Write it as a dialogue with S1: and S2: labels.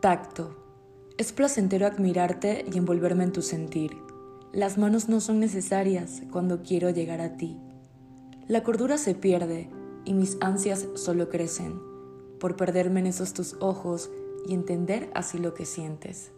S1: Tacto. Es placentero admirarte y envolverme en tu sentir. Las manos no son necesarias cuando quiero llegar a ti. La cordura se pierde y mis ansias solo crecen por perderme en esos tus ojos y entender así lo que sientes.